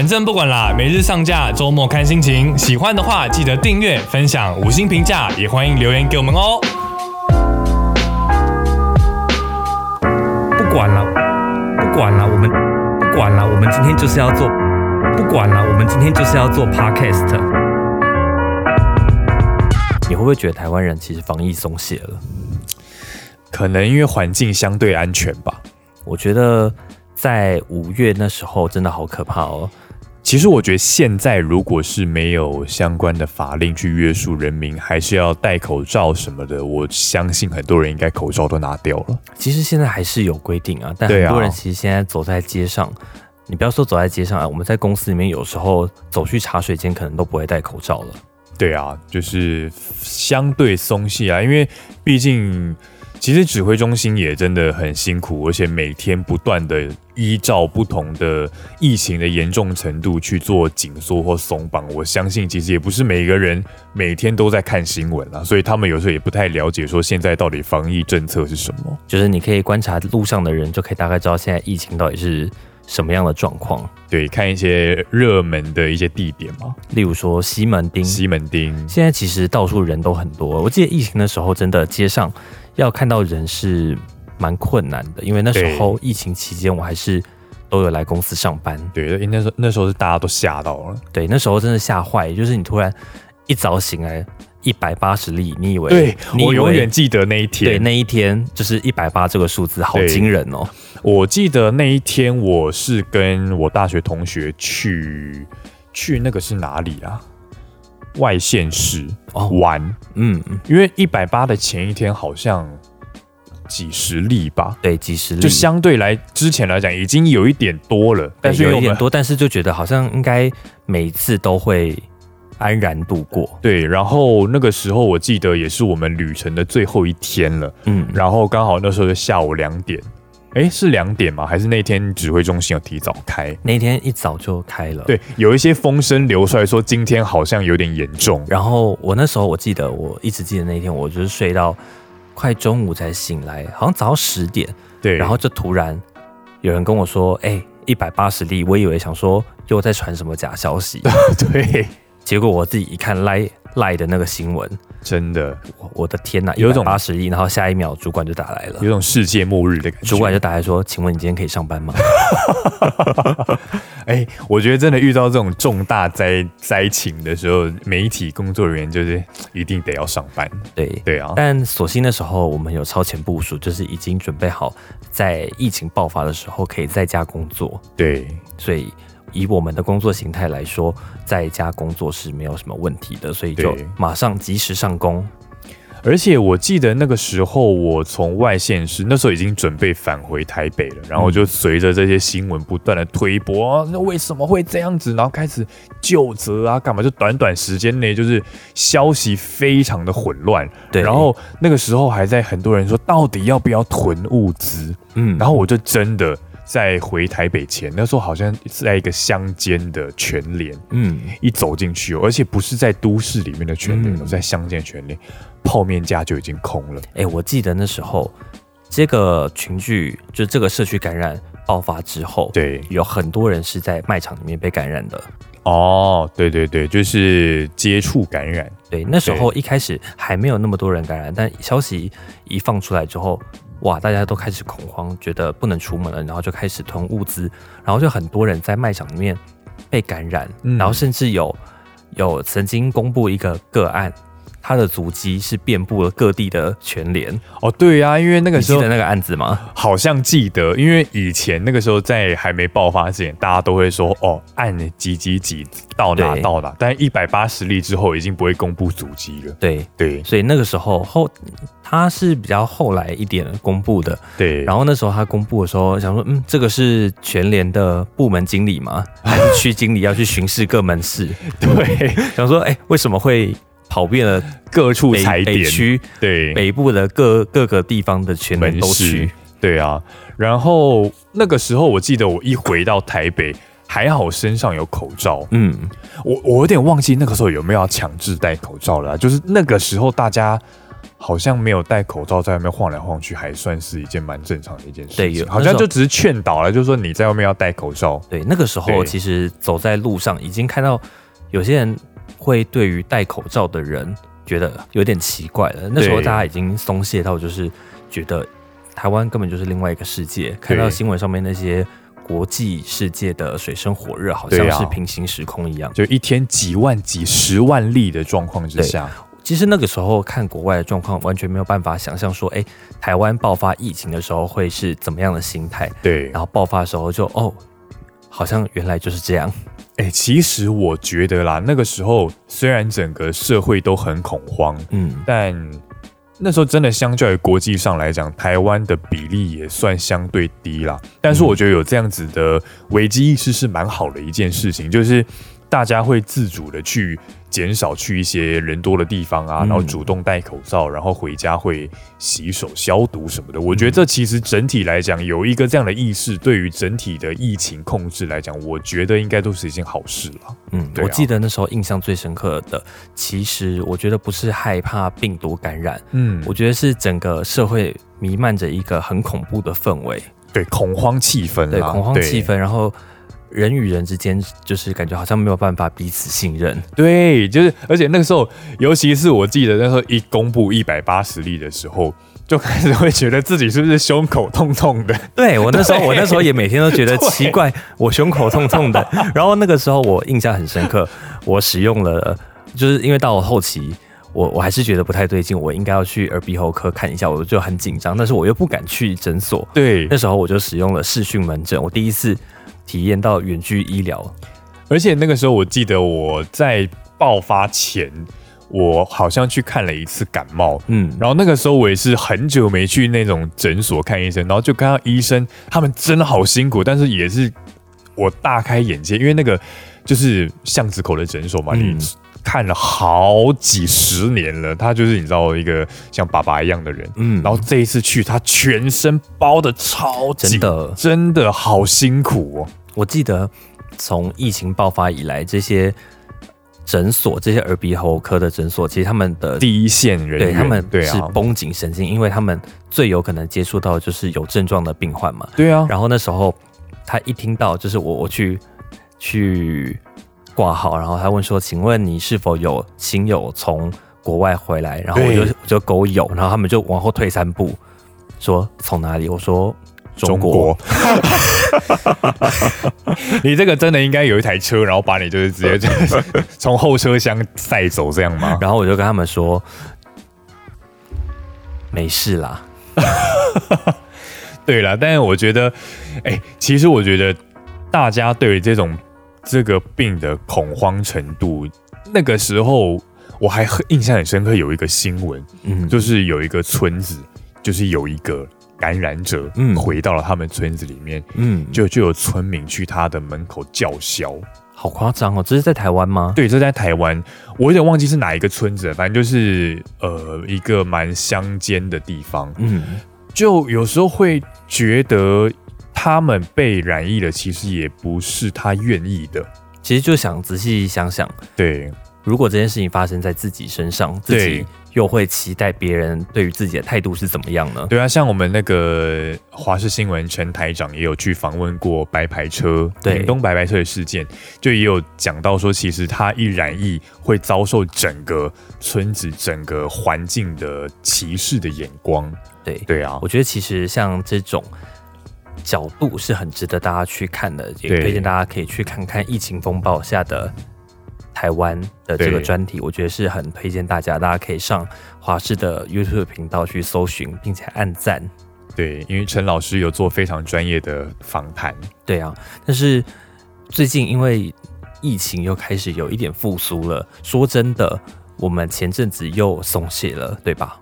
反正不管啦，每日上架，周末看心情。喜欢的话记得订阅、分享、五星评价，也欢迎留言给我们哦。不管了，不管了，我们不管了，我们今天就是要做，不管了，我们今天就是要做 podcast。你会不会觉得台湾人其实防疫松懈了？可能因为环境相对安全吧。我觉得在五月那时候真的好可怕哦。其实我觉得现在如果是没有相关的法令去约束人民，还是要戴口罩什么的，我相信很多人应该口罩都拿掉了。其实现在还是有规定啊，但很多人其实现在走在街上，你不要说走在街上啊，我们在公司里面有时候走去茶水间，可能都不会戴口罩了。对啊，就是相对松懈啊，因为毕竟。其实指挥中心也真的很辛苦，而且每天不断的依照不同的疫情的严重程度去做紧缩或松绑。我相信其实也不是每个人每天都在看新闻啊，所以他们有时候也不太了解说现在到底防疫政策是什么。就是你可以观察路上的人，就可以大概知道现在疫情到底是什么样的状况。对，看一些热门的一些地点嘛，例如说西门町。西门町现在其实到处人都很多。我记得疫情的时候，真的街上。要看到人是蛮困难的，因为那时候疫情期间，我还是都有来公司上班。对因，那时候那时候是大家都吓到了。对，那时候真的吓坏，就是你突然一早醒来一百八十例，你以为？对，我永远记得那一天。对，那一天就是一百八这个数字，好惊人哦！我记得那一天我是跟我大学同学去去那个是哪里啊？外县市玩，嗯，因为一百八的前一天好像几十例吧，对，几十例，就相对来之前来讲已经有一点多了，但是有一点多，但是就觉得好像应该每一次都会安然度过。对，然后那个时候我记得也是我们旅程的最后一天了，嗯，然后刚好那时候就下午两点。哎，是两点吗？还是那天指挥中心有提早开？那天一早就开了。对，有一些风声流出来说今天好像有点严重。然后我那时候我记得，我一直记得那一天，我就是睡到快中午才醒来，好像早上十点。对，然后就突然有人跟我说：“哎，一百八十例。”我以为想说又在传什么假消息。对，结果我自己一看赖赖的那个新闻。真的，我的天哪！有一种八十亿，然后下一秒主管就打来了，有种世界末日的感觉。主管就打来说：“请问你今天可以上班吗？” 哎，我觉得真的遇到这种重大灾灾情的时候，媒体工作人员就是一定得要上班。对对啊，但所幸的时候，我们有超前部署，就是已经准备好在疫情爆发的时候可以在家工作。对，所以。以我们的工作形态来说，在家工作是没有什么问题的，所以就马上及时上工。而且我记得那个时候，我从外县市，那时候已经准备返回台北了，然后就随着这些新闻不断的推波，那为什么会这样子？然后开始就责啊，干嘛？就短短时间内，就是消息非常的混乱。对，然后那个时候还在很多人说，到底要不要囤物资？嗯，然后我就真的。在回台北前，那时候好像是在一个乡间的全联，嗯，一走进去，而且不是在都市里面的全联，在乡间全联，泡面架就已经空了。哎，我记得那时候这个群聚，就这个社区感染爆发之后，对，有很多人是在卖场里面被感染的。哦，对对对，就是接触感染。对，那时候一开始还没有那么多人感染，但消息一放出来之后。哇！大家都开始恐慌，觉得不能出门了，然后就开始囤物资，然后就很多人在卖场里面被感染，然后甚至有有曾经公布一个个案。他的足迹是遍布了各地的全联哦，对呀，因为那个时候记得那个案子吗？好像记得，因为以前那个时候在还没爆发之前，大家都会说哦，按几几几到哪到哪，但一百八十例之后已经不会公布足迹了。对对，所以那个时候后他是比较后来一点公布的。对，然后那时候他公布的时候，想说嗯，这个是全联的部门经理吗？还是区经理要去巡视各门市？对，想说哎，为什么会？跑遍了各处踩点，区对北部的各各个地方的全门都去，对啊。然后那个时候，我记得我一回到台北，还好身上有口罩。嗯，我我有点忘记那个时候有没有要强制戴口罩了。就是那个时候，大家好像没有戴口罩在外面晃来晃去，还算是一件蛮正常的一件事情。对好像就只是劝导了，就是说你在外面要戴口罩。对，那个时候其实走在路上，已经看到有些人会对于戴口罩的人觉得有点奇怪了。那时候大家已经松懈到，就是觉得台湾根本就是另外一个世界。看到新闻上面那些国际世界的水深火热，好像是平行时空一样。就一天几万、几十万例的状况之下，其实那个时候看国外的状况，完全没有办法想象说，哎，台湾爆发疫情的时候会是怎么样的心态，对，然后爆发的时候就哦，好像原来就是这样。哎、其实我觉得啦，那个时候虽然整个社会都很恐慌，嗯，但那时候真的相较于国际上来讲，台湾的比例也算相对低啦。但是我觉得有这样子的危机意识是蛮好的一件事情，就是大家会自主的去减少去一些人多的地方啊，嗯。然后主动戴口罩，然后回家会洗手消毒什么的。我觉得这其实整体来讲有一个这样的意识，对于整体的疫情控制来讲，我觉得应该都是一件好事了。嗯，啊。我记得那时候印象最深刻的，其实我觉得不是害怕病毒感染，嗯，我觉得是整个社会弥漫着一个很恐怖的氛围，对恐慌气氛，对恐慌气氛，然后人与人之间就是感觉好像没有办法彼此信任。对，就是，而且那个时候，尤其是我记得那时候一公布一百八十例的时候，就开始会觉得自己是不是胸口痛痛的。对我那时候，我那时候也每天都觉得奇怪，我胸口痛痛的。然后那个时候我印象很深刻，我使用了，就是因为到了后期。我我还是觉得不太对劲，我应该要去耳鼻喉科看一下，我就很紧张，但是我又不敢去诊所，对那，时候我就使用了视讯门诊，我第一次体验到远距医疗。而且那个时候我记得我在爆发前，我好像去看了一次感冒。嗯，然后那个时候我也是很久没去那种诊所看医生，然后就看到医生他们真的好辛苦，但是也是我大开眼界，因为那个就是巷子口的诊所嘛，嗯你看了好几十年了，他就是你知道一个像爸爸一样的人，嗯。然后这一次去他全身包的超紧，真的。真的好辛苦哦。我记得从疫情爆发以来，这些诊所、这些耳鼻喉科的诊所，其实他们的第一线人员，对他们是绷紧神经，因为他们最有可能接触到就是有症状的病患嘛。对啊，然后那时候他一听到就是我我去去挂号，然后他问说：“请问你是否有亲友从国外回来？”然后我就我就勾有，然后他们就往后退三步，说从哪里？我说中国。你这个真的应该有一台车，然后把你就是直接就 是从后车厢带走，这样吗？然后我就跟他们说：“没事啦。对了，但是我觉得，哎、其实我觉得大家对于这种这个病的恐慌程度，那个时候我还很印象很深刻，有一个新闻，”嗯，就是有一个村子，就是有一个感染者，嗯回到了他们村子里面，嗯，就就有村民去他的门口叫嚣。好夸张哦！这是在台湾吗？对，这在台湾，我有点忘记是哪一个村子了，反正就是呃一个蛮乡间的地方，嗯，就有时候会觉得他们被染疫了，其实也不是他愿意的。其实就想仔细想想，对如果这件事情发生在自己身上，自己又会期待别人对于自己的态度是怎么样呢？对啊，像我们那个华视新闻陈台长也有去访问过白牌车，对屏东白牌车的事件，就也有讲到说，其实他一染疫会遭受整个村子、整个环境的歧视的眼光。对，对啊我，觉得其实像这种角度是很值得大家去看的，也推荐大家可以去看看疫情风暴下的台湾的这个专题，我觉得是很推荐大家，大家可以上华视的 YouTube 频道去搜寻，并且按赞。对，因为陈老师有做非常专业的访谈。对啊，但是最近因为疫情又开始有一点复苏了，说真的，我们前阵子又松懈了，对吧？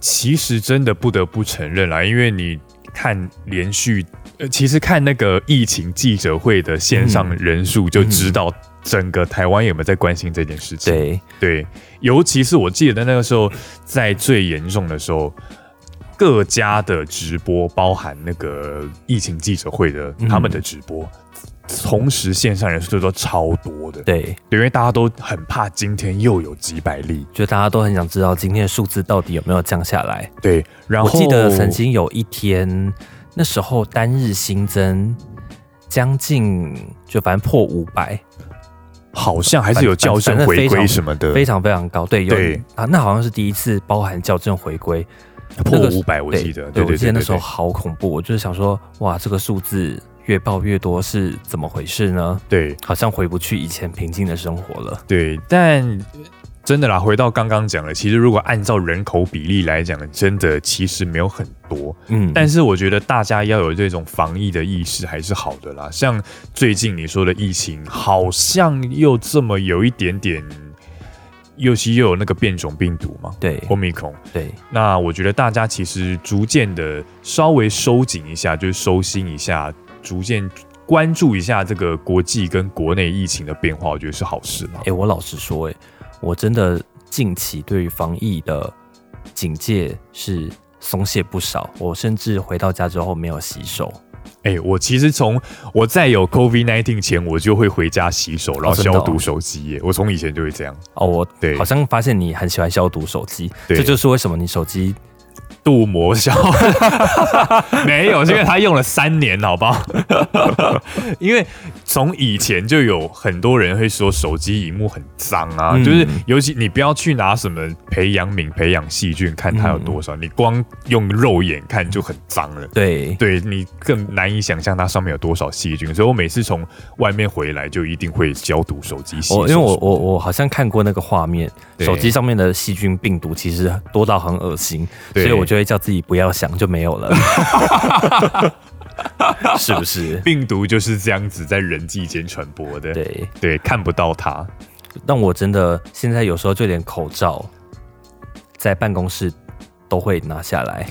其实真的不得不承认啦，因为你看连续，呃，其实看那个疫情记者会的线上人数，就知道整个台湾有没有在关心这件事情。对，对，尤其是我记得那个时候，在最严重的时候，各家的直播，包含那个疫情记者会的嗯他们的直播。同时线上人数都超多的，对，因为大家都很怕今天又有几百例，就大家都很想知道今天的数字到底有没有降下来。对，然后我记得曾经有一天，那时候单日新增将近就反正破五百，好像还是有校正回归什么的，非常非常高。对，有对。啊，那好像是第一次包含校正回归，破个五百，我对记得，对，我对对对，记得那时候好恐怖，我就是想说，哇，这个数字越爆越多是怎么回事呢？对好像回不去以前平静的生活了。对，但真的啦，回到刚刚讲的，其实如果按照人口比例来讲，真的其实没有很多。嗯，但是我觉得大家要有这种防疫的意识还是好的啦。像最近你说的疫情，好像又这么有一点点，尤其又有那个变种病毒嘛对，Omicron。对，那我觉得大家其实逐渐的稍微收紧一下，就是收心一下，逐渐关注一下这个国际跟国内疫情的变化，我觉得是好事啦哎、。我老实说、哎，我真的近期对于防疫的警戒是松懈不少，我甚至回到家之后没有洗手。哎、我其实从我在有 COVID 1 9前，我就会回家洗手，然后消毒手机耶。我从以前就会这样。哦，我对好像发现你很喜欢消毒手机，对这就是为什么你手机镀膜消，没有，是因为他用了三年，好不好？因为从以前就有很多人会说手机荧幕很脏啊，嗯。就是尤其你不要去拿什么培养皿、培养细菌看它有多少，你光用肉眼看就很脏了。对。对你更难以想象它上面有多少细菌，所以我每次从外面回来就一定会消毒手机因为我我我好像看过那个画面，手机上面的细菌病毒其实多到很恶心，所对以我就会叫自己不要想，就没有了，是不是？病毒就是这样子在人际间传播的，对，对，看不到它。但我真的现在有时候就连口罩在办公室都会拿下来，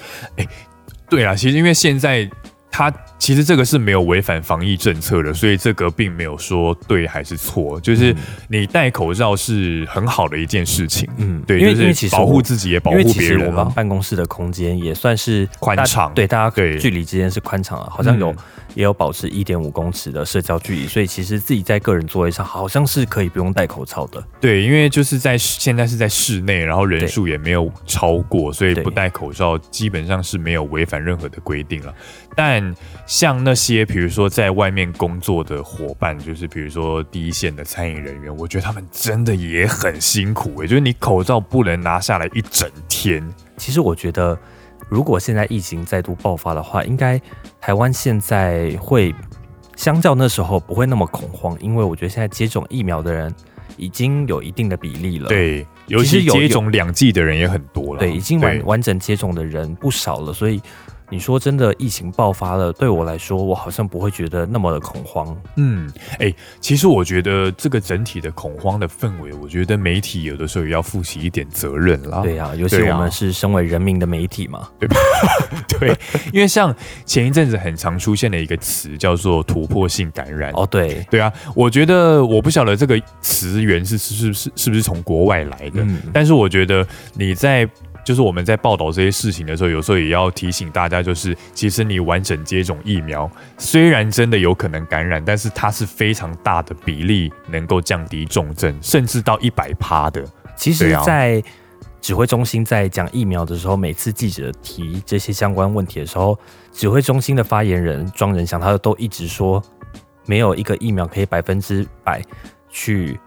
对啊，其实因为现在它其实这个是没有违反防疫政策的，所以这个并没有说对还是错，就是你戴口罩是很好的一件事情。嗯，对，因为就是因为其实保护自己也保护别人啊。们办公室的空间也算是宽敞对大家对距离之间是宽敞了，好像有、嗯也有保持一点五公尺的社交距离，所以其实自己在个人座位上好像是可以不用戴口罩的。对，因为就是在现在是在室内，然后人数也没有超过，所以不戴口罩基本上是没有违反任何的规定了。但像那些比如说在外面工作的伙伴，就是比如说第一线的餐饮人员，我觉得他们真的也很辛苦诶、就是你口罩不能拿下来一整天。其实我觉得，如果现在疫情再度爆发的话，应该台湾现在会相较那时候不会那么恐慌，因为我觉得现在接种疫苗的人已经有一定的比例了。对，尤其接种两剂的人也很多了。对，已经完完整接种的人不少了，所以你说真的，疫情爆发了，对我来说，我好像不会觉得那么的恐慌。嗯，哎、其实我觉得这个整体的恐慌的氛围，我觉得媒体有的时候也要负起一点责任啦。对呀、尤其我们是身为人民的媒体嘛。对吧？对，因为像前一阵子很常出现的一个词叫做突破性感染。哦，对，对啊，我觉得我不晓得这个词源是是是是是不是从国外来的，嗯但是我觉得你在就是我们在报道这些事情的时候，有时候也要提醒大家，就是其实你完整接种疫苗，虽然真的有可能感染，但是它是非常大的比例能够降低重症，甚至到一百趴的。其实在指挥中心在讲疫苗的时候，每次记者提这些相关问题的时候，指挥中心的发言人庄仁祥他都一直说，没有一个疫苗可以百分之百去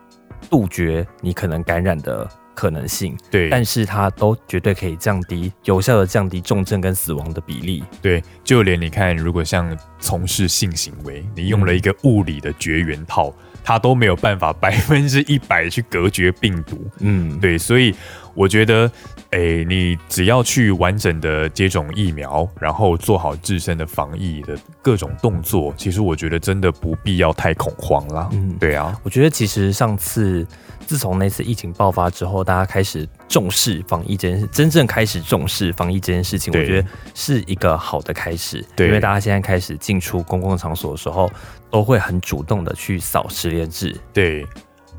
杜绝你可能感染的可能性，对，但是它都绝对可以降低有效的降低重症跟死亡的比例。对，就连你看，如果像从事性行为，你用了一个物理的绝缘套，它都没有办法 百分之一百去隔绝病毒。嗯，对，所以我觉得，诶，你只要去完整的接种疫苗，然后做好自身的防疫的各种动作，其实我觉得真的不必要太恐慌啦。嗯对啊，我觉得其实上次自从那次疫情爆发之后，大家开始重视防疫这件事，真正开始重视防疫这件事情，我对觉得是一个好的开始。对因为大家现在开始进出公共场所的时候，都会很主动的去扫实联制，对，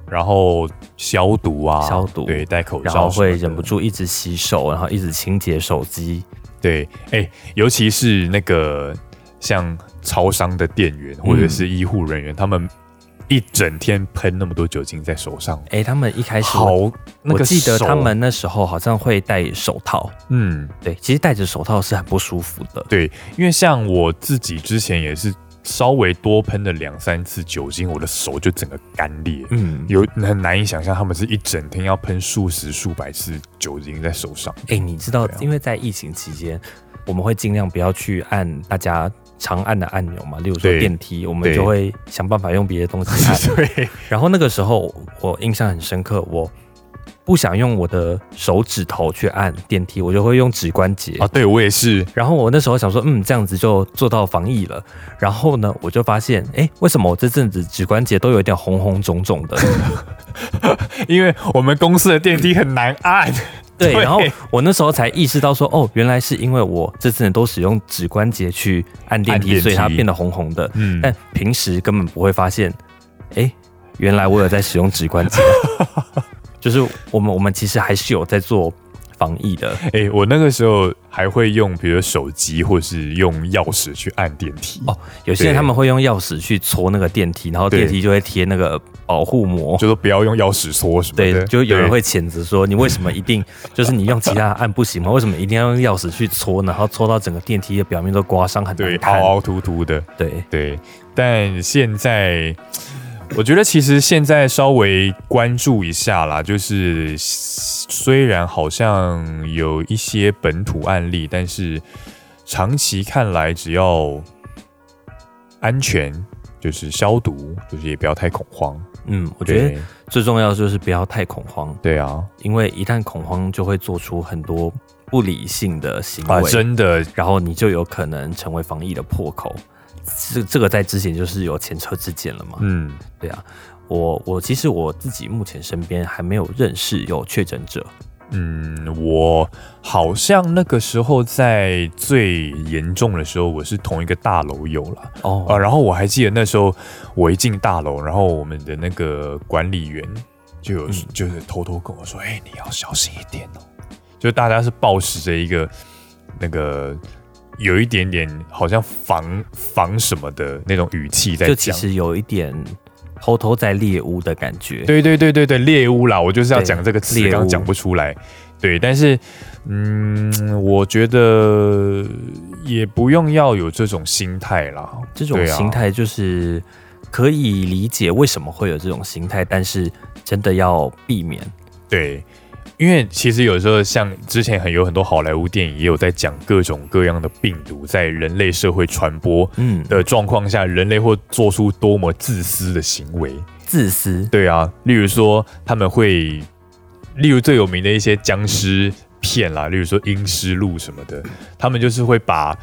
然后消毒啊，消毒对，戴口罩，然后会忍不。住一直洗手，然后一直清洁手机。对，哎、尤其是那个像超商的店员或者是医护人员，他们一整天喷那么多酒精在手上，哎，他们一开始好，那个我记得他们那时候好像会戴手套，嗯，对，其实戴着手套是很不舒服的。对，因为像我自己之前也是稍微多喷了两三次酒精，我的手就整个干裂。嗯，有很难以想象，他们是一整天要喷数十、数百次酒精在手上。哎，你知道因为在疫情期间，我们会尽量不要去按大家常按的按钮嘛，例如说对电梯，我们就会想办法用别的东西按。对，然后那个时候我印象很深刻，我不想用我的手指头去按电梯，我就会用指关节。啊，对我也是。然后我那时候想说，嗯，这样子就做到防疫了。然后呢，我就发现，哎，为什么我这阵子指关节都有点红红肿肿的？因为我们公司的电梯很难按。对，然后我那时候才意识到说，哦，原来是因为我这阵子都使用指关节去按电梯，按电梯所以它变得红红的。嗯，但平时根本不会发现，哎，原来我有在使用指关节。就是我们我们其实还是有在做防疫的。哎、我那个时候还会用，比如手机或是用钥匙去按电梯。哦有些人他们会用钥匙去戳那个电梯，然后电梯就会贴那个保护膜。就说不要用钥匙戳什么的。对，就有人会谴责说，你为什么一定就是你用其他的按不行吗？为什么一定要用钥匙去戳，然后戳到整个电梯的表面都刮伤，很对？凹凹凸凸的。对，对，但现在我觉得其实现在稍微关注一下啦，就是虽然好像有一些本土案例，但是长期看来，只要安全，就是消毒，就是也不要太恐慌。嗯，我觉得最重要就是不要太恐慌，对啊，因为一旦恐慌就会做出很多不理性的行啊，为，真的然后你就有可能成为防疫的破口。这这个在之前就是有前车之鉴了嘛？嗯，对啊，我我其实我自己目前身边还没有认识有确诊者。嗯，我好像那个时候在最严重的时候，我是同一个大楼有了哦啊。然后我还记得那时候我一进大楼，然后我们的那个管理员就有、嗯就是偷偷跟我说：“哎、你要小心一点哦。”就大家是抱持着一个那个有一点点好像防防什么的那种语气在讲。就其实有一点偷偷在猎物的感觉。对对对对对，猎物啦，我就是要对讲这个词，猎物刚刚讲不出来。对，但是嗯，我觉得也不用要有这种心态啦。这种心态就是可以理解为什么会有这种心态，但是真的要避免。对，因为其实有时候像之前很有很多好莱坞电影也有在讲各种各样的病毒在人类社会传播嗯，的状况下，人类会做出多么自私的行为。自私。对啊，例如说他们会，例如最有名的一些僵尸片啦，例如说《阴尸路》什么的，他们就是会把，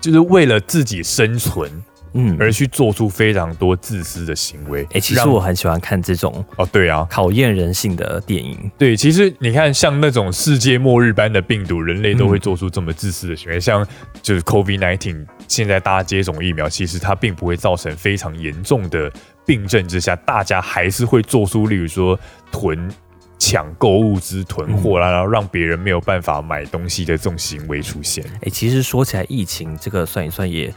就是为了自己生存嗯，而去做出非常多自私的行为。哎、其实我很喜欢看这种哦，对啊，考验人性的电影。对，其实你看，像那种世界末日般的病毒，人类都会做出这么自私的行为。像就是 COVID nineteen，现在大家接种疫苗，其实它并不会造成非常严重的病症之下，大家还是会做出，例如说囤抢购物资、囤货啦，然后让别人没有办法买东西的这种行为出现。哎、其实说起来，疫情这个算一算也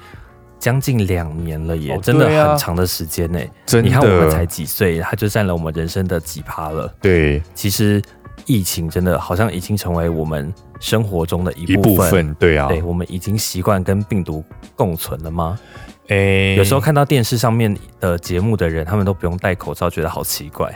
将近两年了耶，哦真的很长的时间呢。真你看我们才的，几岁，它就占了我们人生的几趴了。对其实疫情真的好像已经成为我们生活中的一一部分。部分，对啊，对，我们已经习惯跟病毒共存了吗？诶有时候看到电视上面的节目的人，他们都不用戴口罩，觉得好奇怪。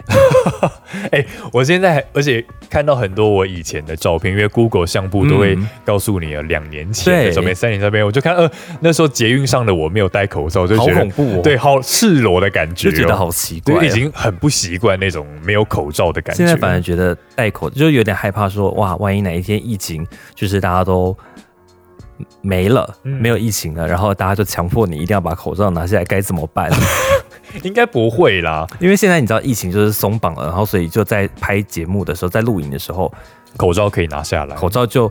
哎、我现在还而且看到很多我以前的照片，因为 Google 相簿都会嗯告诉你啊，两年前的对照片、三年照片，我就看，呃，那时候捷运上的我没有戴口罩，就好觉得好恐怖哦！对，，好赤裸的感觉、哦，就觉得好奇怪、已。经很不习惯那种没有口罩的感觉。现在反而觉得戴口就有点害怕说哇，万一哪一天疫情就是大家都没了，嗯没有疫情了，然后大家就强迫你一定要把口罩拿下来，该怎么办？应该不会啦，因为现在你知道疫情就是松绑了，然后所以就在拍节目的时候，在录影的时候，口罩可以拿下来。口罩就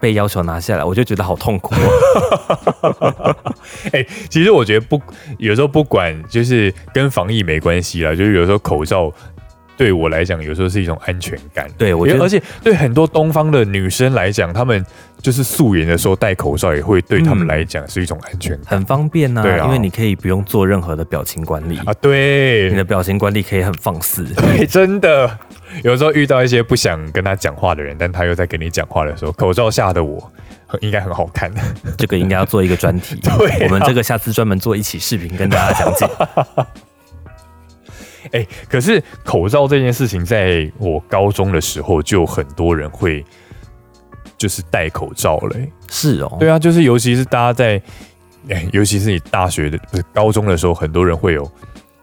被要求拿下来，我就觉得好痛苦、哦。哎、其实我觉得不，有时候不管就是跟防疫没关系啦，就是有时候口罩对我来讲，有时候是一种安全感。对我觉得而且对很多东方的女生来讲，她们就是素颜的时候戴口罩，也会对他们嗯来讲是一种安全感很方便呐、对啊因为你可以不用做任何的表情管理，啊。对你的，表情管理可以很放肆。对，真的，有时候遇到一些不想跟他讲话的人，但他又在跟你讲话的时候，口罩下的我应该很好看。这个应该要做一个专题，对啊我们这个下次专门做一起视频跟大家讲解。哎、可是口罩这件事情，在我高中的时候，就很多人会就是戴口罩嘞、是哦，对啊，就是尤其是大家在，哎尤其是你大学的不是高中的时候，很多人会有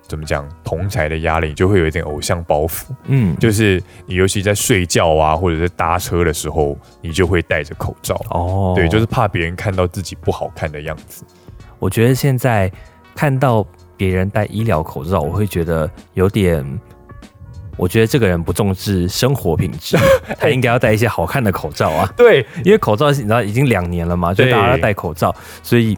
怎么讲同才的压力，就会有一点偶像包袱。嗯，就是你尤其在睡觉啊，或者是搭车的时候，你就会戴着口罩。哦，对，就是怕别人看到自己不好看的样子。我觉得现在看到别人戴医疗口罩，我会觉得有点。我觉得这个人不重视生活品质，他应该要戴一些好看的口罩啊。对，因为口罩你知道已经两年了嘛，就大家都戴口罩，所以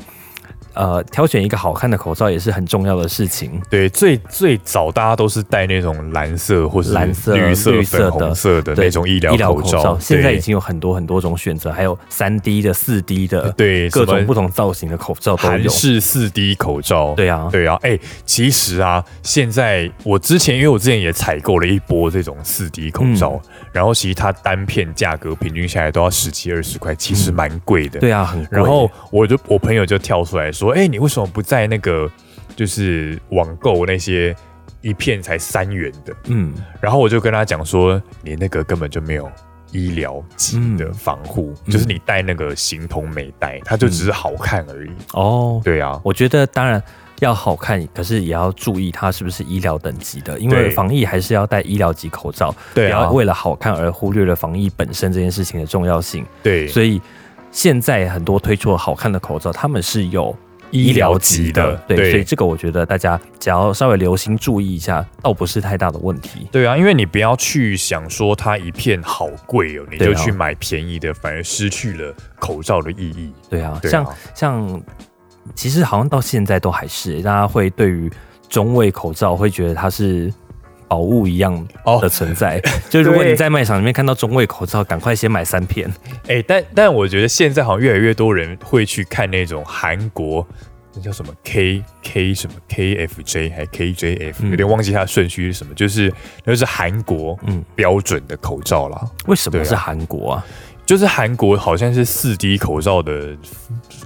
呃，挑选一个好看的口罩也是很重要的事情。对，最最早大家都是戴那种蓝色或是蓝色绿色、绿色的粉红色的那种医疗口罩。现在已经有很多很多种选择，还有三 D 的、四 D 的，对各种不同造型的口罩都韩有。式四 D 口罩。对啊，对啊，哎、其实啊，现在我之前因为我之前也采购了一波这种四 D 口罩，嗯然后其实它单片价格平均下来都要十七二十块，其实蛮贵的。对啊，很贵。然后我就我朋友就跳出来说：“哎、你为什么不在那个就是网购那些一片才三元的？”嗯，然后我就跟他讲说：“你那个根本就没有医疗级的防护，嗯就是你戴那个形同没戴，它就只是好看而已。哦，对啊，我觉得当然要好看，可是也要注意它是不是医疗等级的，因为防疫还是要戴医疗级口罩，对啊。不要，为了好看而忽略了防疫本身这件事情的重要性。对，所以现在很多推出了好看的口罩，他们是有医疗级的，对，对。所以这个我觉得大家只要稍微留心注意一下，倒不是太大的问题。对啊，因为你不要去想说它一片好贵哦，你就去买便宜的，反而失去了口罩的意义。对啊，对啊。像像其实好像到现在都还是大家会对于中卫口罩会觉得它是。宝物一样哦的存在，就如果你在卖场里面看到中卫口罩，赶快先买三片。哎、但但我觉得现在好像越来越多人会去看那种韩国那叫什么 K K 什么 KFJ 还 KJF，、嗯有点忘记它的顺序是什么，就是那是韩国嗯，标准的口罩啦。为什么是韩国啊？就是韩国好像是四 D 口罩的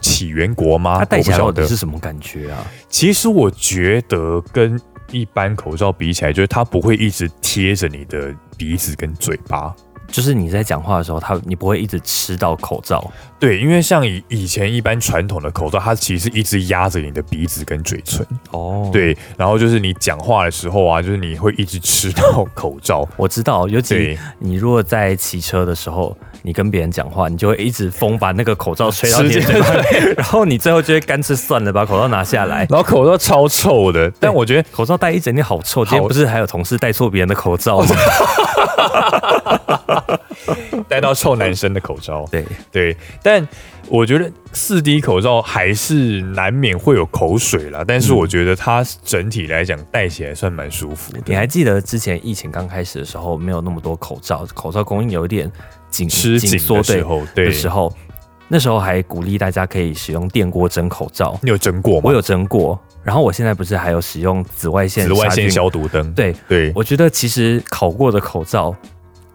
起源国吗？它戴起来我不晓得到底是什么感觉啊？其实我觉得跟一般口罩比起来，就是它不会一直贴着你的鼻子跟嘴巴。就是你在讲话的时候，它你不会一直吃到口罩。对，因为像以以前一般传统的口罩，它其实一直压着你的鼻子跟嘴唇。哦，，对，然后就是你讲话的时候啊，就是你会一直吃到口罩。我知道，尤其，你如果在骑车的时候，你跟别人讲话，你就会一直风把那个口罩吹到你的 直接嘴巴里，然后你最后就会干脆算了，把口罩拿下来。然后口罩超臭的，但我觉得口罩戴一整天好臭，今天不是还有同事戴错别人的口罩吗？戴到臭男生的口罩。对，对，但我觉得四 D 口罩还是难免会有口水啦，但是嗯我觉得它整体来讲戴起来算蛮舒服的。你还记得之前疫情刚开始的时候，没有那么多口罩，口罩供应有一点紧吃紧缩对的时候，对的时候，那时候还鼓励大家可以使用电锅蒸口罩，你有蒸过吗？我有蒸过。然后我现在不是还有使用紫外线紫外线消毒灯。对，对，我觉得其实烤过的口罩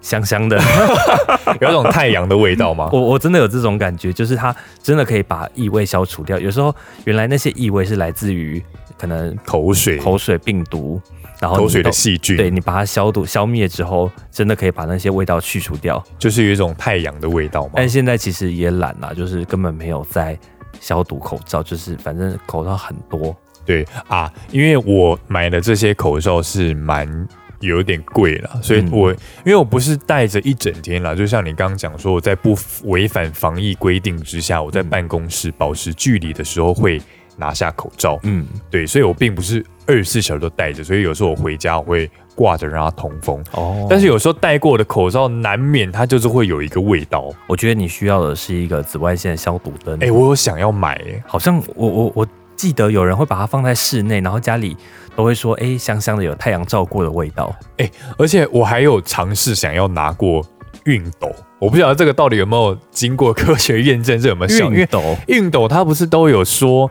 香香的，有一种太阳的味道吗？我我真的有这种感觉，就是它真的可以把异味消除掉。有时候原来那些异味是来自于可能口水、口水病毒，然后口水的细菌，对你把它消毒消灭之后，真的可以把那些味道去除掉。就是有一种太阳的味道嘛。但现在其实也懒啦，就是根本没有在消毒口罩，就是反正口罩很多。对啊，因为我买的这些口罩是蛮有点贵了，所以嗯我、因为我不是戴着一整天啦，就像你刚刚讲说，我在不违反防疫规定之下，我在嗯办公室保持距离的时候会拿下口罩。嗯，对，所以我并不是二十四小时都戴着，所以有时候我回家我会挂着让它通风。哦但是有时候戴过的口罩难免它就是会有一个味道。我觉得你需要的是一个紫外线消毒灯。哎、我有想要买、欸，好像我我我记得有人会把它放在室内，然后家里都会说，哎、香香的，有太阳照过的味道。哎而且我还有尝试想要拿过熨斗，我不晓得这个到底有没有经过科学验证，这有没有熨斗熨斗它不是都有说，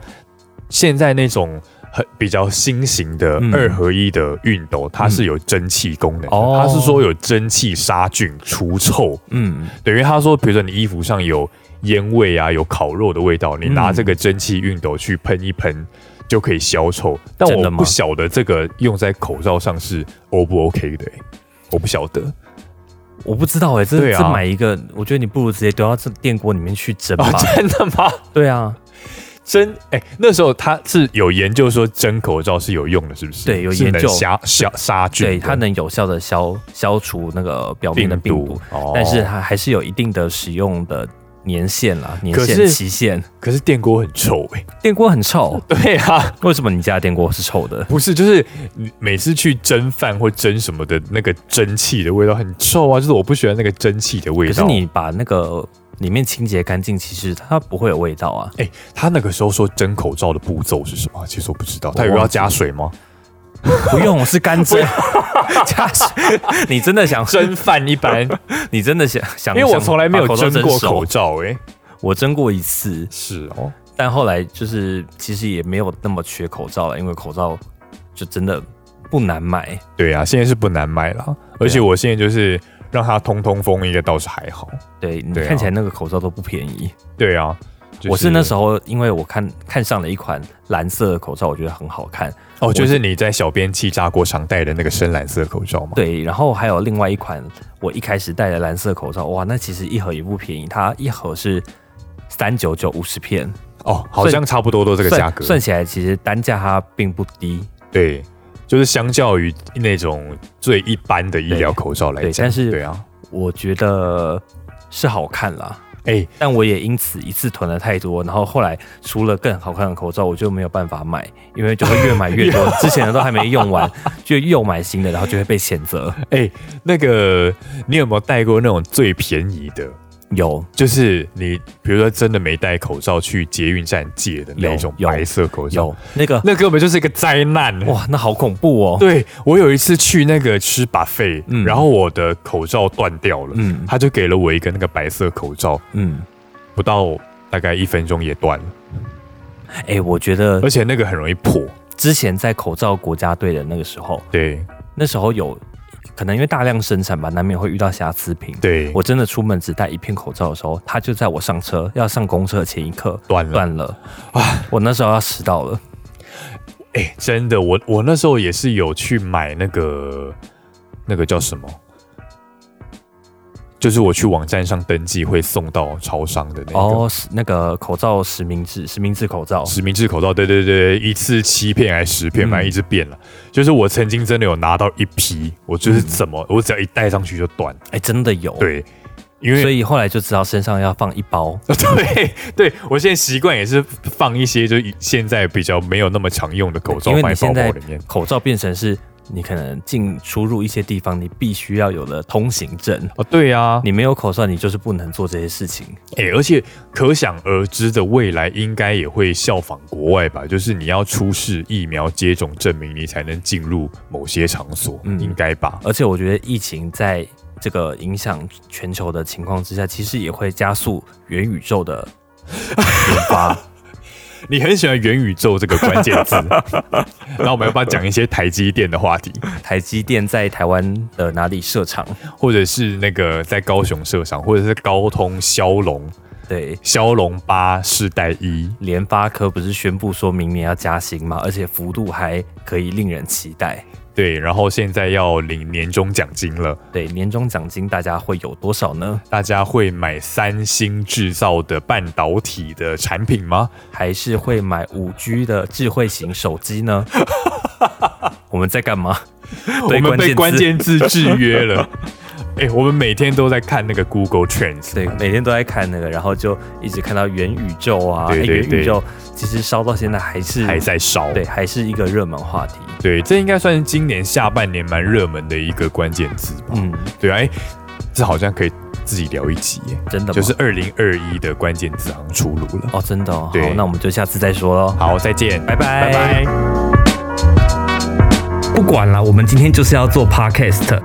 现在那种很比较新型的嗯二合一的熨斗，它是有蒸汽功能的，哦它是说有蒸汽杀菌除臭。嗯，等于他说，比如说你衣服上有烟味啊，有烤肉的味道，你拿嗯这个蒸汽熨斗去喷一喷。就可以消臭，但我不晓得这个用在口罩上是 O 不 OK 的、欸，我不晓得。我不知道哎、这这买一个，我觉得你不如直接丢到这电锅里面去蒸吧。啊，真的吗？对啊，蒸哎、那时候他是有研究说蒸口罩是有用的，是不是？对有研究杀杀杀菌，对，它能有效的消消除那个表面的病毒，哦但是它还是有一定的使用的年限啦，年限期限。可是电锅很臭哎、电锅很臭，对啊，为什么你家的电锅是臭的？不是，就是每次去蒸饭或蒸什么的那个蒸汽的味道很臭啊，就是我不喜欢那个蒸汽的味道。可是你把那个里面清洁干净，其实它不会有味道啊。哎、他那个时候说蒸口罩的步骤是什么？其实我不知道，他有要加水吗？不用，是干蒸 加水。你真的想蒸饭一般，你真的想想，因为我从来没有蒸过口罩哎、我蒸过一次，是哦，但后来就是其实也没有那么缺口罩了，因为口罩就真的不难买。对啊，现在是不难买了，而且我现在就是让它通通风，应该倒是还好。对你看起来那个口罩都不便宜。对啊，就我是那时候因为我看看上了一款蓝色的口罩，我觉得很好看。哦，就是你在小编气炸锅上戴的那个深蓝色口罩吗？对，然后还有另外一款，我一开始戴的蓝色口罩，哇，那其实一盒也不便宜，它一盒是三九九五十片，哦，好像差不多都这个算价格。算起来其实单价它并不低。对，就是相较于那种最一般的医疗口罩来讲，对但是对啊，我觉得是好看啦，哎、但我也因此一次囤了太多，然后后来除了更好看的口罩，我就没有办法买，因为就会越买越多，之前的都还没用完，就又买新的，然后就会被谴责。哎、那个你有没有戴过那种最便宜的？有。就是你比如说真的没戴口罩去捷运站借的那种白色口罩，有。那个那根本就是一个灾难。哇，那好恐怖哦。对我有一次去那个吃 buffet，、嗯。然后我的口罩断掉了，嗯。他就给了我一个那个白色口罩，嗯，不到大概一分钟也断了，哎、我觉得而且那个很容易破。之前在口罩国家队的那个时候，对。那时候有可能因为大量生产吧，难免会遇到瑕疵品。对，我真的出门只带一片口罩的时候，它就在我上车要上公车前一刻断了断了啊！我那时候要迟到了。哎、真的，我我那时候也是有去买那个那个叫什么，就是我去网站上登记会送到超商的那个。哦，是那个口罩实名制，实名制口罩。实名制口罩，对对对，一次七片还是十片，嗯反正一直变了。就是我曾经真的有拿到一批，我就是怎么，我只要一戴上去就断。哎、真的有。，对，因为所以后来就知道身上要放一包。对对，我现在习惯也是放一些，就是现在比较没有那么常用的口罩因为包你现在包里面。口罩变成是你可能进出入一些地方，你必须要有的通行证。哦，对啊、你没有口算，你就是不能做这些事情。哎、而且可想而知的未来应该也会效仿国外吧，就是你要出示疫苗接种证明，你才能进入某些场所，嗯应该吧？而且我觉得疫情在这个影响全球的情况之下，其实也会加速元宇宙的研发。你很喜欢元宇宙这个关键字，然后我们要不要讲一些台积电的话题，台积电在台湾的哪里设厂？或者是那个在高雄设厂，或者是高通骁龙对，骁龙八世代一，联发科不是宣布说明年要加薪吗？而且幅度还可以令人期待。对，然后现在要领年终奖金了，对，年终奖金大家会有多少呢？大家会买三星制造的半导体的产品吗？还是会买五 G 的智慧型手机呢？我们在干嘛？我们被关键字制约了。哎、我们每天都在看那个 Google Trends，对，每天都在看那个，然后就一直看到元宇宙啊，元宇宙其实烧到现在还是还在烧。对，还是一个热门话题。对，这应该算是今年下半年蛮热门的一个关键字吧。嗯，对啊，哎、这好像可以自己聊一集耶，真的吗就是二零二一的关键字好像出炉了。哦，真的哦。对好，那我们就下次再说喽。好，再见，拜拜拜拜。不管了，我们今天就是要做 podcast。